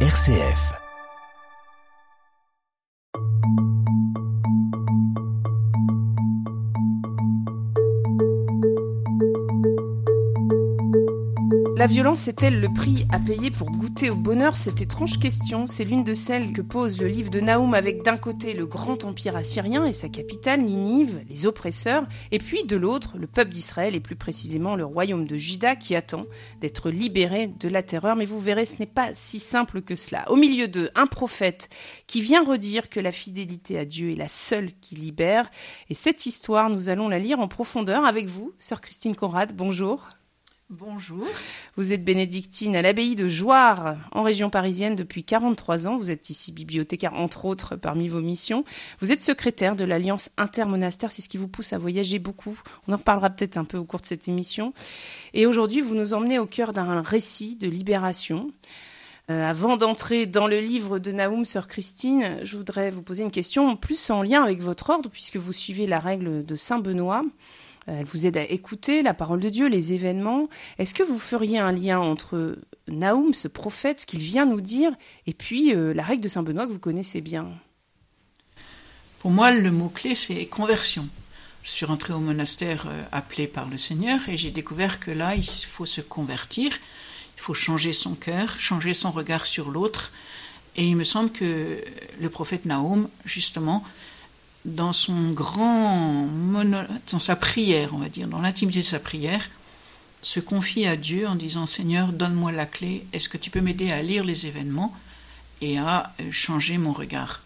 RCF. La violence est-elle le prix à payer pour goûter au bonheur? Cette étrange question, c'est l'une de celles que pose le livre de Naoum avec d'un côté le grand empire assyrien et sa capitale Ninive, les oppresseurs, et puis de l'autre le peuple d'Israël et plus précisément le royaume de Juda qui attend d'être libéré de la terreur. Mais vous verrez, ce n'est pas si simple que cela. Au milieu d'eux, un prophète qui vient redire que la fidélité à Dieu est la seule qui libère. Et cette histoire, nous allons la lire en profondeur avec vous, sœur Christine Conrad. Bonjour. Bonjour. Vous êtes bénédictine à l'abbaye de Joire, en région parisienne, depuis 43 ans. Vous êtes ici bibliothécaire, entre autres, parmi vos missions. Vous êtes secrétaire de l'Alliance intermonastère, c'est ce qui vous pousse à voyager beaucoup. On en reparlera peut-être un peu au cours de cette émission. Et aujourd'hui, vous nous emmenez au cœur d'un récit de libération. Euh, avant d'entrer dans le livre de Naoum, sœur Christine, je voudrais vous poser une question plus en lien avec votre ordre, puisque vous suivez la règle de Saint Benoît. Elle vous aide à écouter la parole de Dieu, les événements. Est-ce que vous feriez un lien entre Naoum, ce prophète, ce qu'il vient nous dire, et puis euh, la règle de Saint Benoît que vous connaissez bien? Pour moi, le mot-clé, c'est conversion. Je suis rentrée au monastère euh, appelé par le Seigneur et j'ai découvert que là, il faut se convertir, il faut changer son cœur, changer son regard sur l'autre. Et il me semble que le prophète Naoum, justement, dans son grand dans sa prière, on va dire, dans l'intimité de sa prière, se confie à Dieu en disant Seigneur, donne-moi la clé, est-ce que tu peux m'aider à lire les événements et à euh, changer mon regard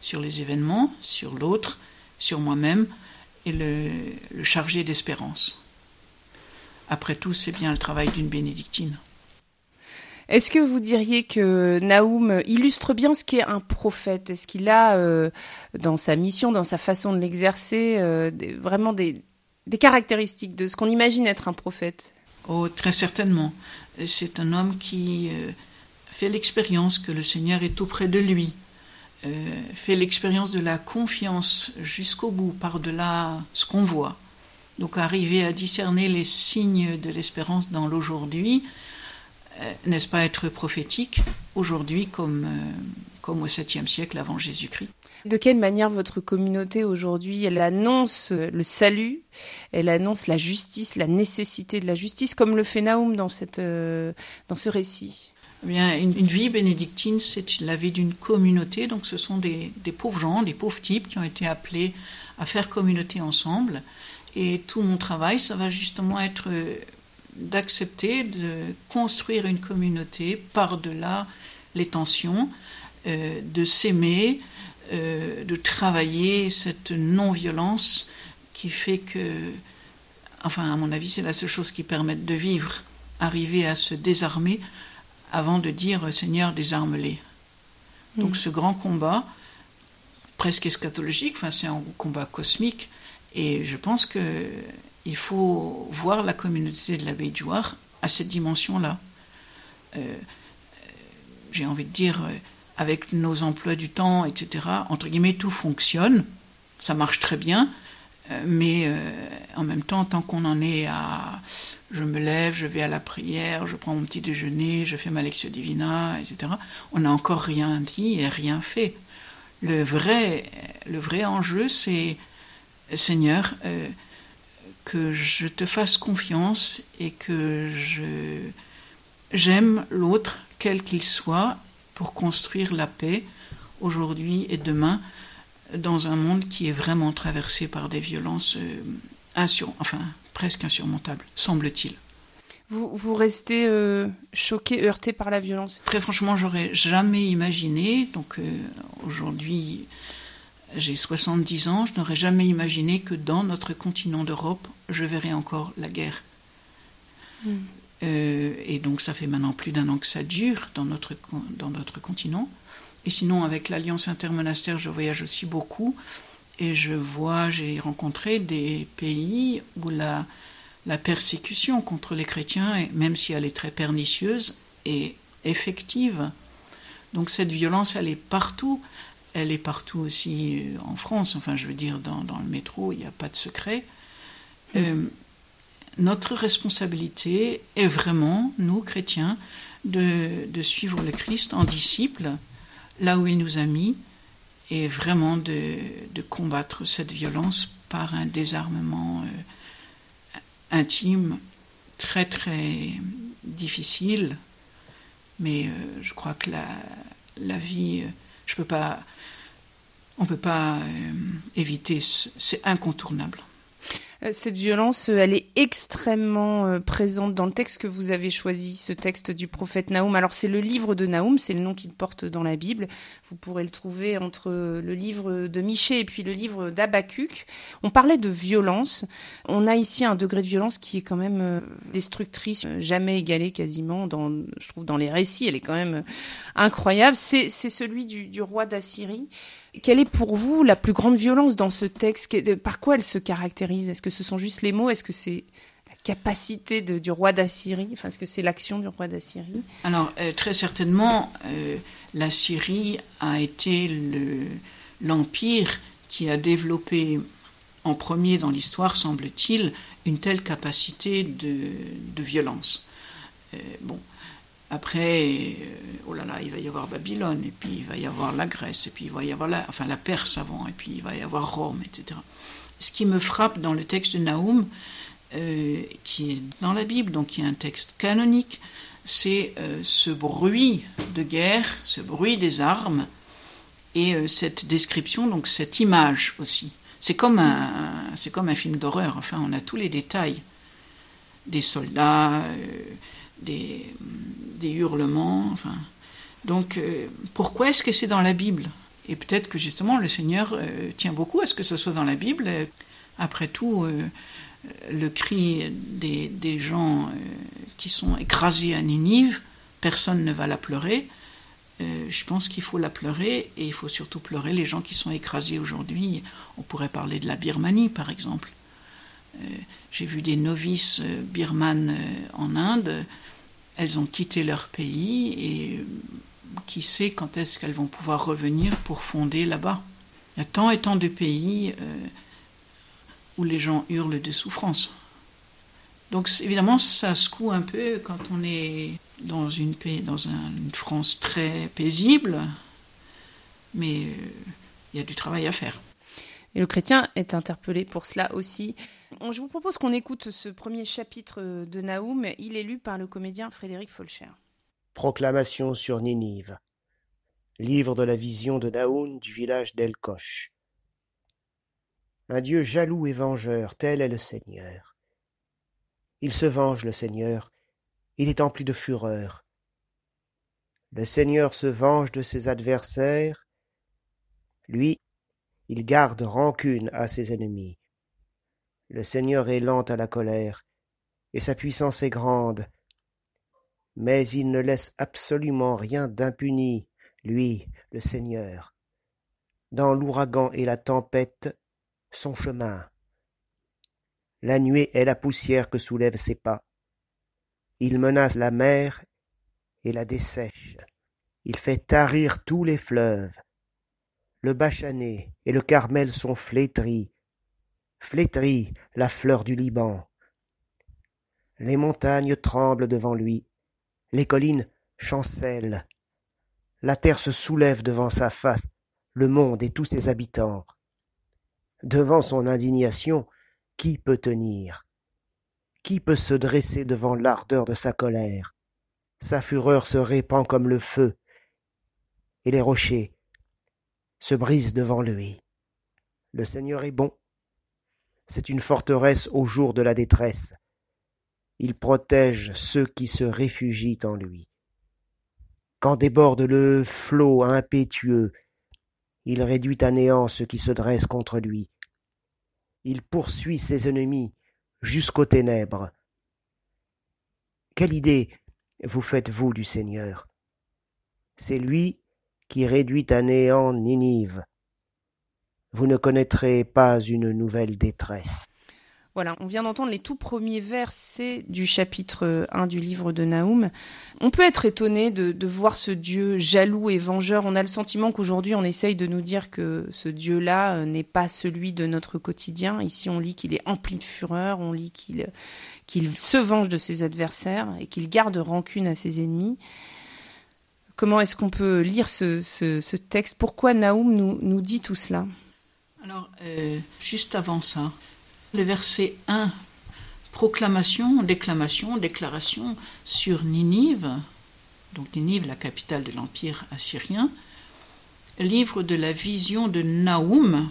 sur les événements, sur l'autre, sur moi-même et le charger d'espérance. Après tout, c'est bien le travail d'une bénédictine. Est-ce que vous diriez que Naoum illustre bien ce qu'est un prophète? Est-ce qu'il a, euh, dans sa mission, dans sa façon de l'exercer, euh, vraiment des, caractéristiques de ce qu'on imagine être un prophète? Oh, très certainement. C'est un homme qui euh, fait l'expérience que le Seigneur est auprès de lui, fait l'expérience de la confiance jusqu'au bout, par-delà ce qu'on voit. Donc arriver à discerner les signes de l'espérance dans l'aujourd'hui, n'est-ce pas être prophétique aujourd'hui comme, euh, comme au 7e siècle avant Jésus-Christ de quelle manière votre communauté aujourd'hui, elle annonce le salut, elle annonce la justice, la nécessité de la justice, comme le fait Naoum dans, cette, euh, dans ce récit? Eh bien, une, vie bénédictine, c'est la vie d'une communauté. Donc, ce sont des, des, pauvres gens, des pauvres types qui ont été appelés à faire communauté ensemble. Et tout mon travail, ça va justement être d'accepter de construire une communauté par-delà les tensions, euh, de s'aimer, euh, de travailler cette non-violence qui fait que, enfin à mon avis c'est la seule chose qui permette de vivre, arriver à se désarmer avant de dire Seigneur désarme-les. Donc mm. ce grand combat, presque eschatologique, enfin c'est un combat cosmique, et je pense que il faut voir la communauté de l'abbaye de Jouarre à cette dimension-là. Euh, j'ai envie de dire, euh, avec nos emplois du temps, etc., entre guillemets, tout fonctionne, ça marche très bien, euh, mais en même temps, tant qu'on en est à je me lève, je vais à la prière, je prends mon petit déjeuner, je fais ma lectio divina, etc., on n'a encore rien dit et rien fait. Le vrai, le vrai enjeu, c'est Seigneur, que je te fasse confiance et que je j'aime l'autre quel qu'il soit pour construire la paix aujourd'hui et demain dans un monde qui est vraiment traversé par des violences euh, enfin presque insurmontables, semble-t-il. Vous, vous restez euh, choqué, heurté par la violence? Très franchement, j'aurais jamais imaginé. Donc euh, aujourd'hui, j'ai 70 ans, je n'aurais jamais imaginé que dans notre continent d'Europe, je verrais encore la guerre. Hmm. Euh, et donc ça fait maintenant plus d'un an que ça dure dans notre, dans notre continent. Et sinon, avec l'Alliance intermonastère, je voyage aussi beaucoup. Et je vois, j'ai rencontré des pays où la, la persécution contre les chrétiens, même si elle est très pernicieuse, est effective. Donc cette violence, elle est partout elle est partout aussi euh, en France, enfin je veux dire dans, le métro, il n'y a pas de secret. Euh, notre responsabilité est vraiment, nous chrétiens, de, de, suivre le Christ en disciple, là où il nous a mis, et vraiment de, de combattre cette violence par un désarmement euh, intime très très difficile. Mais euh, je crois que la, la vie, je peux pas, on peut pas éviter, c'est incontournable. Euh, cette violence, euh, elle est extrêmement euh, présente dans le texte que vous avez choisi, ce texte du prophète Naoum. Alors c'est le livre de Naoum, c'est le nom qu'il porte dans la Bible. Vous pourrez le trouver entre le livre de Michée et puis le livre d'Abacuc. On parlait de violence. On a ici un degré de violence qui est quand même destructrice, jamais égalé quasiment dans, je trouve, dans les récits. Elle est quand même incroyable. C'est celui du roi d'Assyrie. Quelle est pour vous la plus grande violence dans ce texte Par quoi elle se caractérise? Est-ce que ce sont juste les mots? Est-ce que c'est la capacité du roi d'Assyrie? Enfin, est-ce que c'est l'action du roi d'Assyrie? Alors, euh, très certainement, euh, la Syrie a été l'empire qui a développé en premier dans l'histoire, semble-t-il, une telle capacité de, violence. Euh, bon, après, euh, oh là là, il va y avoir Babylone, et puis il va y avoir la Grèce, et puis il va y avoir la, enfin, la Perse avant, et puis il va y avoir Rome, etc. Ce qui me frappe dans le texte de Naoum, euh, qui est dans la Bible, donc qui est un texte canonique, c'est euh, ce bruit de guerre, ce bruit des armes, et cette description, donc cette image aussi. C'est comme un, c'est comme un film d'horreur. Enfin, on a tous les détails des soldats, des hurlements. Enfin. Donc, euh, pourquoi est-ce que c'est dans la Bible? Et peut-être que justement, le Seigneur euh, tient beaucoup à ce que ce soit dans la Bible. Après tout, euh, le cri des, des gens qui sont écrasés à Ninive, personne ne va la pleurer. je pense qu'il faut la pleurer et il faut surtout pleurer les gens qui sont écrasés aujourd'hui. On pourrait parler de la Birmanie, par exemple. J'ai vu des novices birmanes en Inde elles ont quitté leur pays et qui sait quand est-ce qu'elles vont pouvoir revenir pour fonder là-bas. Il y a tant et tant de pays euh, où les gens hurlent de souffrance. Donc évidemment, ça secoue un peu quand on est dans une, dans une France très paisible, mais euh, il y a du travail à faire. Et le chrétien est interpellé pour cela aussi. Je vous propose qu'on écoute ce premier chapitre de Naoum. Il est lu par le comédien Frédéric Folcher. Proclamation sur Ninive. Livre de la vision de Naoum du village d'El-Koch. Un Dieu jaloux et vengeur, tel est le Seigneur. Il se venge, le Seigneur, il est empli de fureur. Le Seigneur se venge de ses adversaires, lui, il garde rancune à ses ennemis. Le Seigneur est lent à la colère, et sa puissance est grande. Mais il ne laisse absolument rien d'impuni, lui, le Seigneur. Dans l'ouragan et la tempête, son chemin. La nuée est la poussière que soulèvent ses pas. Il menace la mer et la dessèche. Il fait tarir tous les fleuves. Le Bachané et le Carmel sont flétris, flétris, la fleur du Liban. Les montagnes tremblent devant lui, les collines chancellent. La terre se soulève devant sa face, le monde et tous ses habitants. Devant son indignation, qui peut tenir? Qui peut se dresser devant l'ardeur de sa colère? Sa fureur se répand comme le feu, et les rochers, se brise devant lui. Le Seigneur est bon. C'est une forteresse au jour de la détresse. Il protège ceux qui se réfugient en lui. Quand déborde le flot impétueux, il réduit à néant ceux qui se dressent contre lui. Il poursuit ses ennemis jusqu'aux ténèbres. Quelle idée vous faites-vous du Seigneur? C'est lui qui réduit à néant Ninive. Vous ne connaîtrez pas une nouvelle détresse. Voilà, on vient d'entendre les tout premiers versets du chapitre 1 du livre de Naoum. On peut être étonné de, voir ce Dieu jaloux et vengeur. On a le sentiment qu'aujourd'hui on essaye de nous dire que ce Dieu-là euh, n'est pas celui de notre quotidien. Ici on lit qu'il est empli de fureur, on lit qu'il se venge de ses adversaires et qu'il garde rancune à ses ennemis. Comment est-ce qu'on peut lire ce, texte? Pourquoi Naoum nous dit tout cela? Alors, euh, juste avant ça, le verset 1, proclamation, déclamation, déclaration sur Ninive, donc Ninive, la capitale de l'Empire assyrien, livre de la vision de Naoum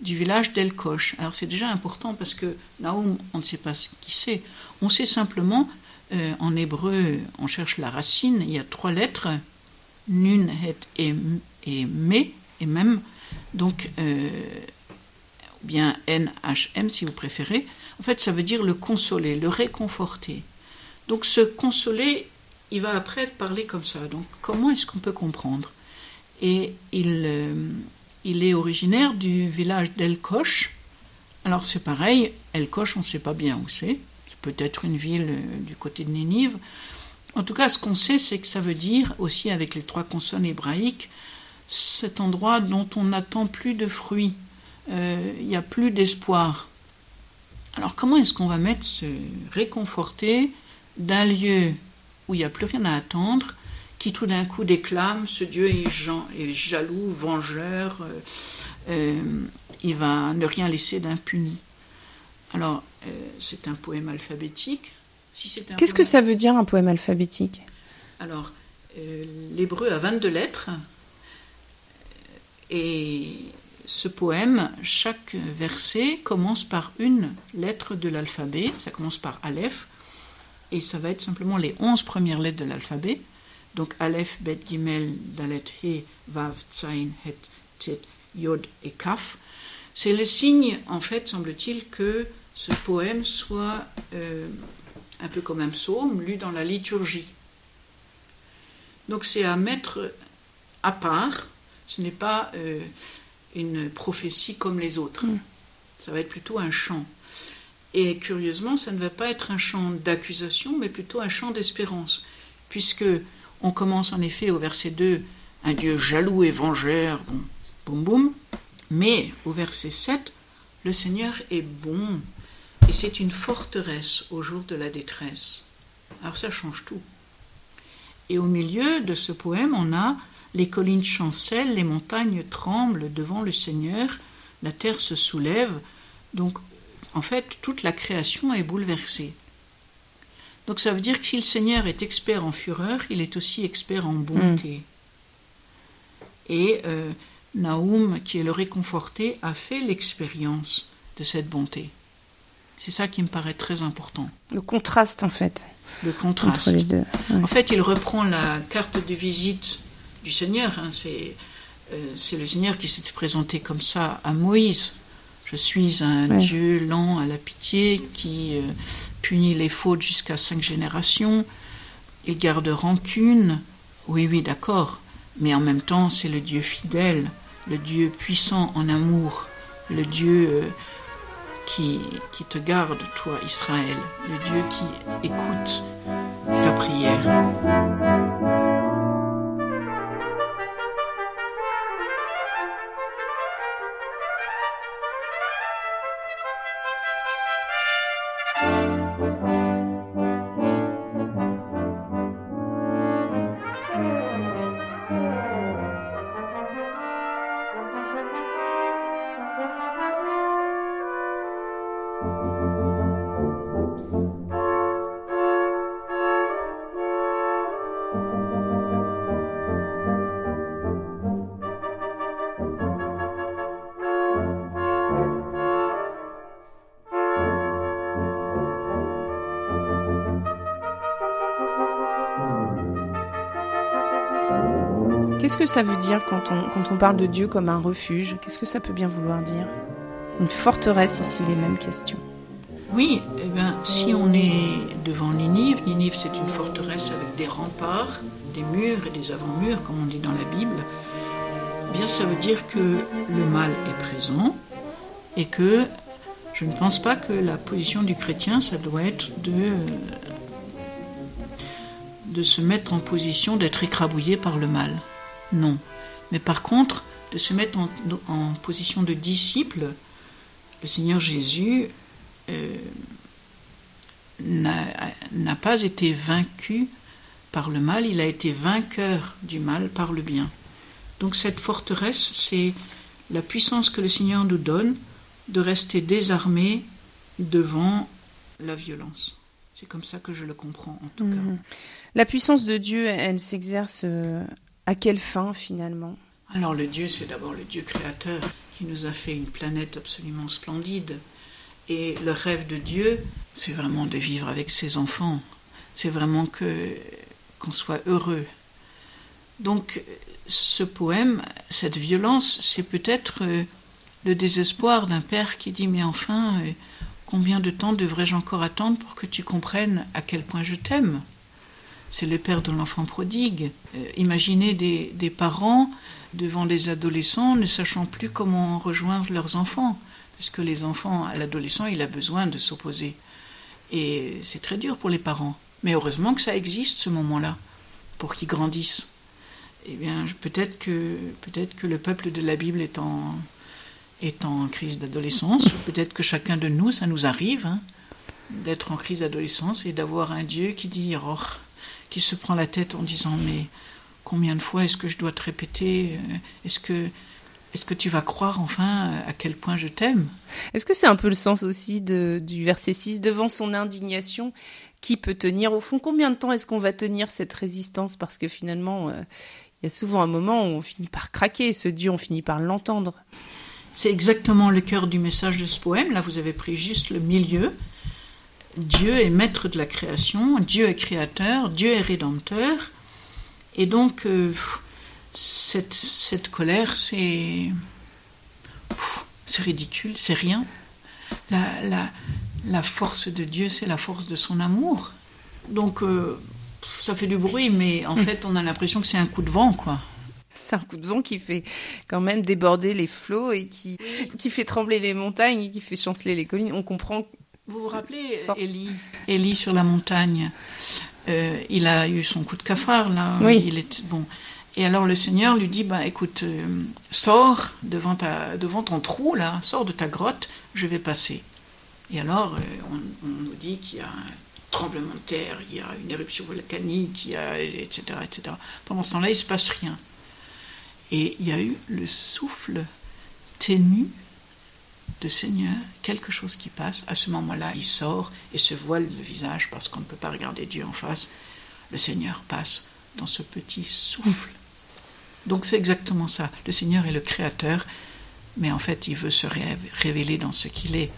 du village d'El-Kosh. Alors c'est déjà important parce que Naoum, on ne sait pas qui c'est. On sait simplement, euh, en hébreu, on cherche la racine, il y a trois lettres, Nun, Het et, et Me, et même. Donc, euh, bien NHM si vous préférez, en fait ça veut dire le consoler, le réconforter. Donc ce consoler, il va après parler comme ça. Donc comment est-ce qu'on peut comprendre? Et il, euh, il est originaire du village d'El Koch. Alors c'est pareil, El Koch on ne sait pas bien où c'est. C'est peut-être une ville euh, du côté de Nénive. En tout cas, ce qu'on sait, c'est que ça veut dire aussi avec les trois consonnes hébraïques, cet endroit dont on n'attend plus de fruits euh, il n'y a plus d'espoir. Alors comment est-ce qu'on va mettre se réconforter d'un lieu où il n'y a plus rien à attendre, qui tout d'un coup déclame ce Dieu est, jaloux, vengeur, euh, euh, il va ne rien laisser d'impuni. Alors c'est un poème alphabétique. Si Qu'est-ce que ça veut dire un poème alphabétique? Alors l'hébreu a 22 lettres et ce poème, chaque verset commence par une lettre de l'alphabet, ça commence par Aleph, et ça va être simplement les onze premières lettres de l'alphabet. Donc Aleph, Bet, Gimel, Dalet, He, Vav, Tzain, Het, Tet, Yod et Kaf. C'est le signe, en fait, semble-t-il, que ce poème soit euh, un peu comme un psaume, lu dans la liturgie. Donc c'est à mettre à part, ce n'est pas euh, une prophétie comme les autres. Mm. Ça va être plutôt un chant. Et curieusement, ça ne va pas être un chant d'accusation, mais plutôt un chant d'espérance, puisque on commence en effet au verset 2, un Dieu jaloux et vengeur, bon, boum boum, mais au verset 7, le Seigneur est bon, et c'est une forteresse au jour de la détresse. Alors ça change tout. Et au milieu de ce poème, on a les collines chancellent, les montagnes tremblent devant le Seigneur, la terre se soulève. Donc, en fait, toute la création est bouleversée. Donc ça veut dire que si le Seigneur est expert en fureur, il est aussi expert en bonté. Mm. Et euh, Naoum, qui est le réconforté, a fait l'expérience de cette bonté. C'est ça qui me paraît très important. Le contraste, en fait. Le contraste. Entre les deux. En fait, il reprend la carte de visite du Seigneur. Hein. Euh, c'est le Seigneur qui s'est présenté comme ça à Moïse. Je suis un Dieu lent à la pitié qui euh, punit les fautes jusqu'à cinq générations. Il garde rancune. Oui, oui, d'accord. Mais en même temps, c'est le Dieu fidèle, le Dieu puissant en amour, le Dieu euh, qui, qui te garde, toi, Israël, le Dieu qui écoute ta prière. Qu'est-ce que ça veut dire quand on, quand on parle de Dieu comme un refuge? Qu'est-ce que ça peut bien vouloir dire? Une forteresse ici, les mêmes questions. Oui, eh si on est devant Ninive, Ninive c'est une forteresse avec des remparts, des murs et des avant-murs, comme on dit dans la Bible, eh bien ça veut dire que le mal est présent et que Je ne pense pas que la position du chrétien, ça doit être de, de se mettre en position d'être écrabouillé par le mal. Non. Mais par contre, de se mettre en, en position de disciple, le Seigneur Jésus euh, n'a pas été vaincu par le mal, il a été vainqueur du mal par le bien. Donc cette forteresse, c'est la puissance que le Seigneur nous donne de rester désarmé devant la violence. C'est comme ça que je le comprends en tout cas. Mhm. La puissance de Dieu, elle s'exerce euh, à quelle fin finalement? Alors le Dieu, c'est d'abord le Dieu créateur qui nous a fait une planète absolument splendide. Et le rêve de Dieu, c'est vraiment de vivre avec ses enfants. C'est vraiment que qu'on soit heureux. Donc ce poème, cette violence, c'est peut-être euh, le désespoir d'un père qui dit mais enfin, euh, combien de temps devrais-je encore attendre pour que tu comprennes à quel point je t'aime? C'est le père de l'enfant prodigue. Euh, imaginez des, parents devant des adolescents ne sachant plus comment rejoindre leurs enfants, parce que les enfants, à l'adolescent, il a besoin de s'opposer. Et c'est très dur pour les parents. Mais heureusement que ça existe ce moment-là, pour qu'ils grandissent eh bien, peut-être que, peut-être que le peuple de la Bible est en, est en crise d'adolescence, peut-être que chacun de nous, ça nous arrive, hein, d'être en crise d'adolescence et d'avoir un Dieu qui dit, oh, qui se prend la tête en disant, mais combien de fois est-ce que je dois te répéter? Est-ce que, est-ce que tu vas croire enfin à quel point je t'aime? Est-ce que c'est un peu le sens aussi de, du verset 6 Devant son indignation, qui peut tenir Au fond, combien de temps est-ce qu'on va tenir cette résistance? Parce que finalement, euh, il y a souvent un moment où on finit par craquer, ce Dieu, on finit par l'entendre. C'est exactement le cœur du message de ce poème. Là, vous avez pris juste le milieu. Dieu est maître de la création, Dieu est créateur, Dieu est rédempteur. Et donc, euh, cette, cette, colère, c'est. C'est ridicule, c'est rien. La, la, la, force de Dieu, c'est la force de son amour. Donc, euh, ça fait du bruit, mais en hmm. fait, on a l'impression que c'est un coup de vent, quoi. C'est un coup de vent qui fait quand même déborder les flots et qui, qui fait trembler les montagnes et qui fait chanceler les collines. On comprend. Vous vous rappelez Élie Élie sur la montagne. Euh, il a eu son coup de cafard, là. Oui. Il est, bon. Et alors le Seigneur lui dit, bah, écoute, euh, sors devant, ta, devant ton trou, là, sors de ta grotte, je vais passer. Et alors, euh, on, on, nous dit qu'il y a un tremblement de terre, il y a une éruption volcanique, il y a, etc., etc. Pendant ce temps-là, il ne se passe rien. Et il y a eu le souffle ténu de Seigneur, quelque chose qui passe. À ce moment-là, il sort et se voile le visage parce qu'on ne peut pas regarder Dieu en face. Le Seigneur passe dans ce petit souffle. Donc c'est exactement ça. Le Seigneur est le Créateur, mais en fait, il veut se révéler dans ce qu'il est,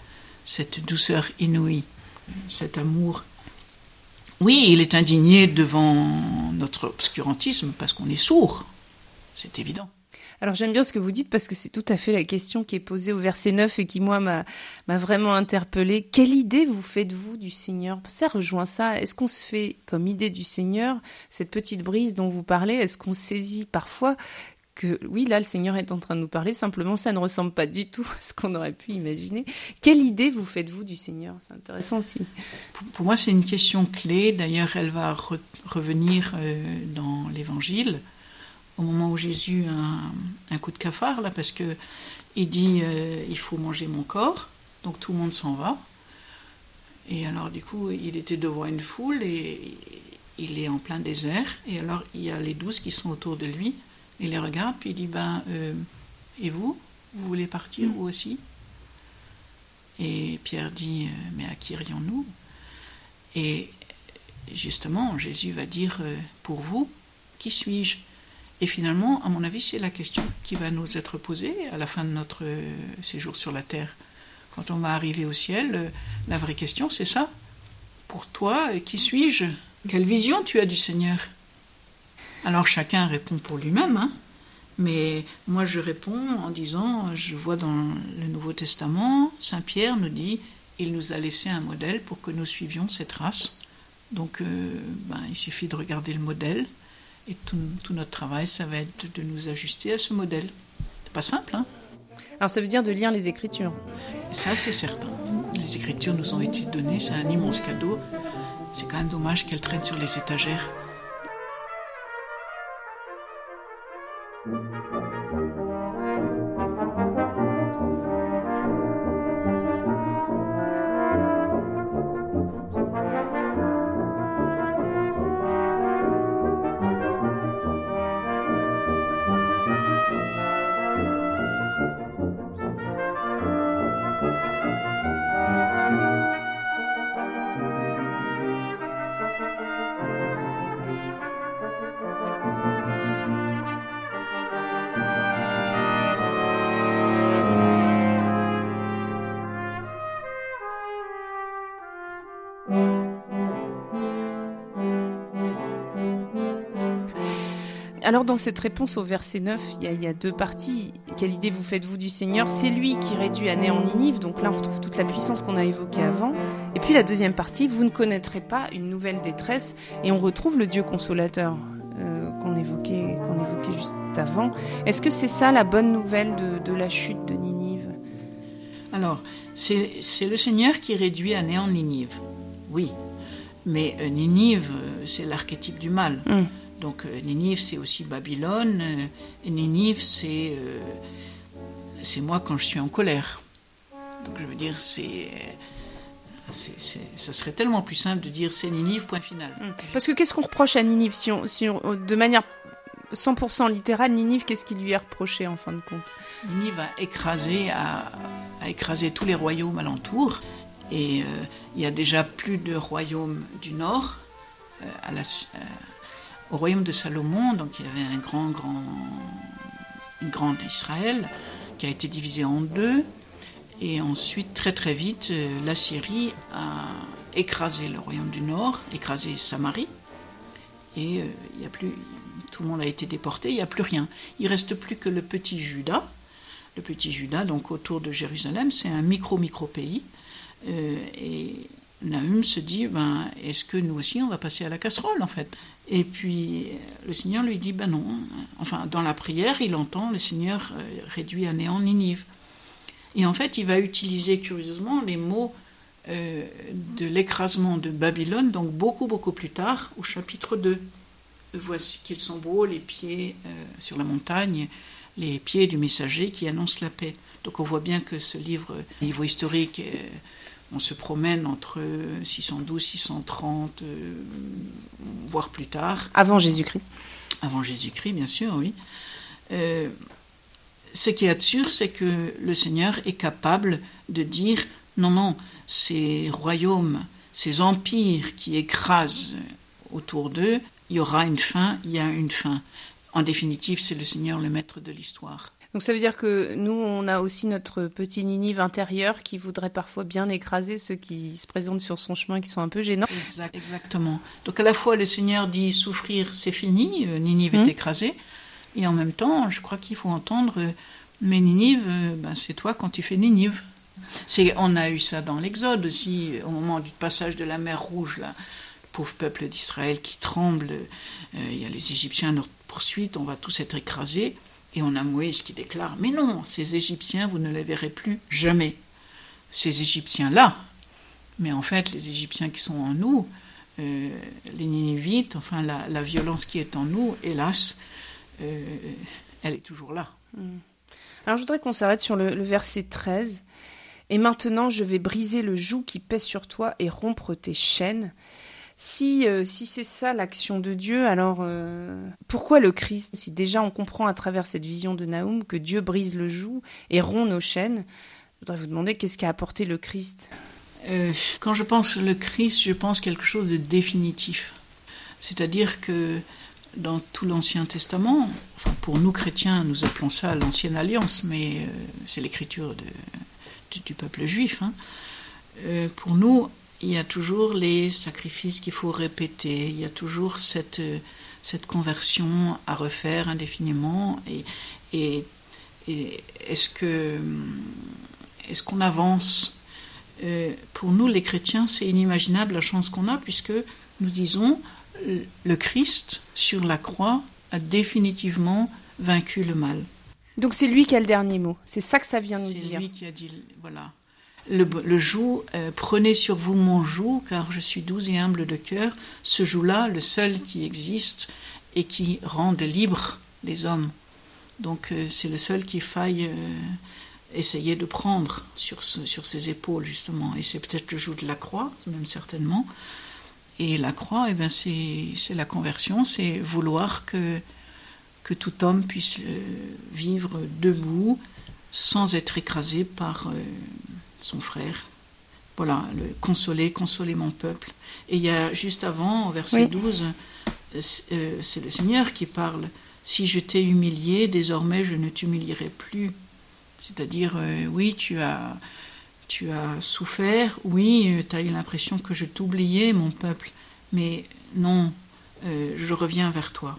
cette douceur inouïe, cet amour oui, il est indigné devant notre obscurantisme parce qu'on est sourd. C'est évident. Alors j'aime bien ce que vous dites parce que c'est tout à fait la question qui est posée au verset 9 et qui moi m'a vraiment interpellée. Quelle idée vous faites-vous du Seigneur? Ça rejoint ça. Est-ce qu'on se fait comme idée du Seigneur cette petite brise dont vous parlez? Est-ce qu'on saisit parfois que oui, là, le Seigneur est en train de nous parler, simplement ça ne ressemble pas du tout à ce qu'on aurait pu imaginer? Quelle idée vous faites-vous du Seigneur? C'est intéressant aussi. Pour, moi, c'est une question clé. D'ailleurs, elle va revenir euh, dans l'Évangile, au moment où Jésus a un, coup de cafard, là, parce que il dit euh, il faut manger mon corps, donc tout le monde s'en va. Et alors, du coup, il était devant une foule et il est en plein désert, et alors il y a les douze qui sont autour de lui. Il les regarde, puis il dit Ben, euh, et vous? Vous voulez partir, vous aussi? Et Pierre dit euh, Mais à qui irions-nous? Et justement, Jésus va dire Pour vous, qui suis-je? Et finalement, à mon avis, c'est la question qui va nous être posée à la fin de notre séjour sur la terre. Quand on va arriver au ciel, la vraie question, c'est ça. Pour toi, qui suis-je? Quelle vision tu as du Seigneur? Alors chacun répond pour lui-même, hein. mais moi je réponds en disant, je vois dans le Nouveau Testament, Saint Pierre nous dit, il nous a laissé un modèle pour que nous suivions cette race. Donc euh, ben, il suffit de regarder le modèle et tout, notre travail, ça va être de nous ajuster à ce modèle. C'est pas simple, hein Alors ça veut dire de lire les Écritures. Ça c'est certain. les Écritures nous ont été données, c'est un immense cadeau. C'est quand même dommage qu'elles traînent sur les étagères. Alors dans cette réponse au verset 9, il y, a, deux parties. Quelle idée vous faites-vous du Seigneur? C'est lui qui réduit à néant Ninive, donc là on retrouve toute la puissance qu'on a évoquée avant. Et puis la deuxième partie, vous ne connaîtrez pas une nouvelle détresse, et on retrouve le Dieu consolateur euh, qu'on évoquait, qu'on évoquait juste avant. Est-ce que c'est ça la bonne nouvelle de, la chute de Ninive? Alors, c'est le Seigneur qui réduit à néant Ninive, oui. Mais euh, Ninive, euh, c'est l'archétype du mal. Hum. Donc euh, Ninive, c'est aussi Babylone. Euh, Ninive, c'est euh, c'est moi quand je suis en colère. Donc je veux dire, c'est ça serait tellement plus simple de dire c'est Ninive, point final. Hum. Parce que qu'est-ce qu'on reproche à Ninive si on, si de manière 100% littérale, Ninive, qu'est-ce qui lui est reproché en fin de compte? Ninive a écrasé, a, écrasé tous les royaumes alentours. Et il y a déjà plus de royaumes du nord à la, au royaume de Salomon, donc il y avait un grand, grand, une grande Israël qui a été divisé en deux. Et ensuite, très très vite, euh, la Syrie a écrasé le royaume du Nord, écrasé Samarie. Et euh, il y a plus, tout le monde a été déporté, il n'y a plus rien. Il reste plus que le petit Juda. Le petit Juda, donc autour de Jérusalem, c'est un micro-micro pays. Euh, et Nahum se dit, ben, est-ce que nous aussi on va passer à la casserole en fait? Et puis le Seigneur lui dit, ben non. Enfin, dans la prière, il entend le Seigneur euh, réduit à néant Ninive. Et en fait, il va utiliser curieusement les mots euh, de l'écrasement de Babylone, donc beaucoup, beaucoup plus tard, au chapitre 2. Voici qu'ils sont beaux, les pieds euh, sur la montagne, les pieds du messager qui annonce la paix. Donc on voit bien que ce livre, niveau historique, on se promène entre 612, 630, euh, voire plus tard. Avant Jésus-Christ. Avant Jésus-Christ, bien sûr, oui. Euh, ce qui est sûr, c'est que le Seigneur est capable de dire non, non, ces royaumes, ces empires qui écrasent autour d'eux, il y aura une fin, il y a une fin. En définitive, c'est le Seigneur le maître de l'histoire. Donc ça veut dire que nous, on a aussi notre petit Ninive intérieur qui voudrait parfois bien écraser ceux qui se présentent sur son chemin, qui sont un peu gênants. exactement. Donc à la fois, le Seigneur dit souffrir, c'est fini, euh, Ninive est hum. écrasé, et en même temps, je crois qu'il faut entendre, euh, mais Ninive, euh, ben, c'est toi quand tu fais Ninive. C'est, on a eu ça dans l'Exode aussi, au moment du passage de la mer Rouge, là, le pauvre peuple d'Israël qui tremble, il y a les Égyptiens à notre poursuite, on va tous être écrasés. Et on a Moïse qui déclare Mais non, ces Égyptiens, vous ne les verrez plus jamais. Ces Égyptiens-là, mais en fait, les Égyptiens qui sont en nous, euh, les Ninivites, enfin, la, violence qui est en nous, hélas, euh, elle est toujours là. Hmm. Alors, je voudrais qu'on s'arrête sur le, le verset 13. Et maintenant, je vais briser le joug qui pèse sur toi et rompre tes chaînes. Si, euh, si c'est ça l'action de Dieu, alors euh, pourquoi le Christ? Si déjà on comprend à travers cette vision de Naoum que Dieu brise le joug et rompt nos chaînes, je voudrais vous demander qu'est-ce qu'a apporté le Christ? Euh, Quand je pense le Christ, je pense quelque chose de définitif. C'est-à-dire que dans tout l'Ancien Testament, pour nous chrétiens, nous appelons ça l'Ancienne Alliance, mais c'est l'écriture du, peuple juif. Hein. pour nous, il y a toujours les sacrifices qu'il faut répéter, il y a toujours cette, cette conversion à refaire indéfiniment. Et, et, est-ce que est-ce qu'on avance? Euh, Pour nous, les chrétiens, c'est inimaginable la chance qu'on a, puisque nous disons le Christ sur la croix a définitivement vaincu le mal. Donc c'est lui qui a le dernier mot. C'est ça que ça vient nous dire. C'est lui qui a dit voilà. Le, joug, euh, prenez sur vous mon joug, car je suis doux et humble de cœur. Ce joug-là, le seul qui existe et qui rende libre les hommes. Donc euh, c'est le seul qu'il faille essayer de prendre sur, sur ses épaules, justement. Et c'est peut-être le joug de la croix, même certainement. Et la croix, eh c'est la conversion, c'est vouloir que, que tout homme puisse vivre debout sans être écrasé par son frère. Voilà, le consoler, consoler mon peuple. Et il y a juste avant, au verset 12, euh, euh, c'est le Seigneur qui parle. Si je t'ai humilié, désormais je ne t'humilierai plus. C'est-à-dire, euh, oui, tu as, tu as souffert, oui, tu as eu l'impression que je t'oubliais, mon peuple, mais non, je reviens vers toi.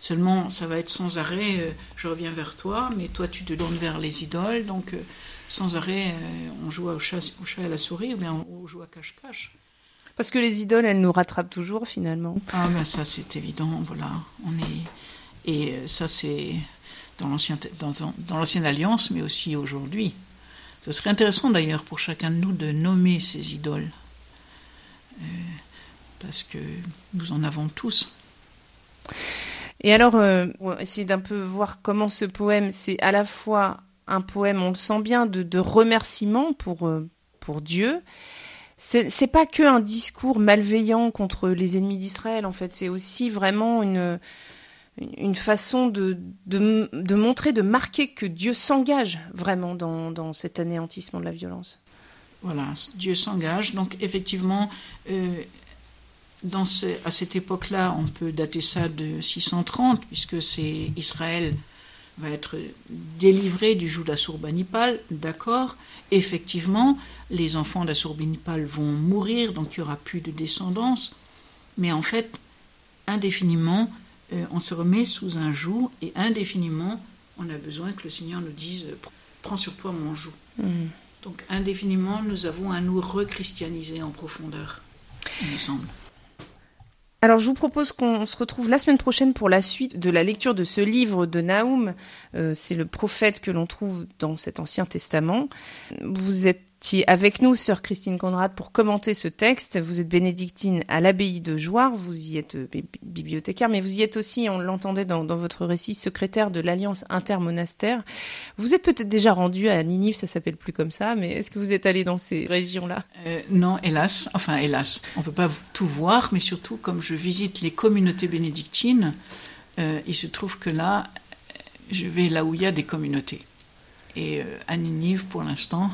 Seulement, ça va être sans arrêt, je reviens vers toi, mais toi tu te donnes vers les idoles, donc sans arrêt, euh, on joue au chat, au chat et à la souris, ou bien on joue à cache-cache. Parce que les idoles, elles nous rattrapent toujours finalement. Ah ben ça c'est évident, voilà. On est et euh, ça c'est dans l'ancien dans, dans l'ancienne alliance, mais aussi aujourd'hui. Ce serait intéressant d'ailleurs pour chacun de nous de nommer ces idoles, euh, parce que nous en avons tous. Et alors, on va essayer d'un peu voir comment ce poème, c'est à la fois un poème, on le sent bien, de, remerciement pour, euh, pour Dieu. C'est pas que un discours malveillant contre les ennemis d'Israël, en fait. C'est aussi vraiment une, une façon de, de, montrer, de marquer que Dieu s'engage vraiment dans, dans, cet anéantissement de la violence. Voilà, Dieu s'engage. Donc, effectivement, euh, dans à cette époque-là, on peut dater ça de 630, puisque c'est Israël va être délivré du joug d'Assurbanipal, d'accord. Effectivement, les enfants d'Assurbanipal vont mourir, donc il n'y aura plus de descendance. Mais en fait, indéfiniment, euh, on se remet sous un joug et indéfiniment, on a besoin que le Seigneur nous dise Prends sur toi mon joug. Mhm. Donc indéfiniment, nous avons à nous rechristianiser en profondeur, il me semble. Alors je vous propose qu'on se retrouve la semaine prochaine pour la suite de la lecture de ce livre de Naoum. Euh, c'est le prophète que l'on trouve dans cet Ancien Testament. Vous êtes avec nous, sœur Christine Conrad, pour commenter ce texte. Vous êtes bénédictine à l'abbaye de Joire, vous y êtes euh, bibliothécaire, mais vous y êtes aussi, on l'entendait dans, votre récit, secrétaire de l'Alliance intermonastère. Vous êtes peut-être déjà rendu à Ninive, ça s'appelle plus comme ça, mais est-ce que vous êtes allé dans ces régions-là? Euh, Non, hélas. Enfin, hélas. On ne peut pas tout voir, mais surtout, comme je visite les communautés bénédictines, euh, il se trouve que là, je vais là où il y a des communautés. Et à Ninive, pour l'instant,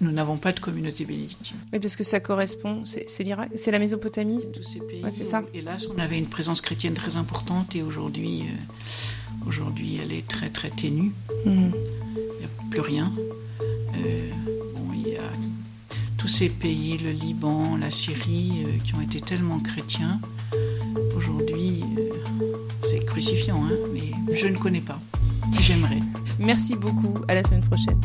nous n'avons pas de communauté bénédictine. Oui, parce que ça correspond, c'est l'Irak, c'est la Mésopotamie Tous ces pays, c'est ça. hélas, on avait une présence chrétienne très importante et aujourd'hui, euh, aujourd'hui, elle est très très ténue. Hmm. Il n'y a plus rien. Euh, bon, il y a tous ces pays, le Liban, la Syrie, euh, qui ont été tellement chrétiens. Aujourd'hui, c'est crucifiant, hein, mais je ne connais pas. J'aimerais. Merci beaucoup. À la semaine prochaine.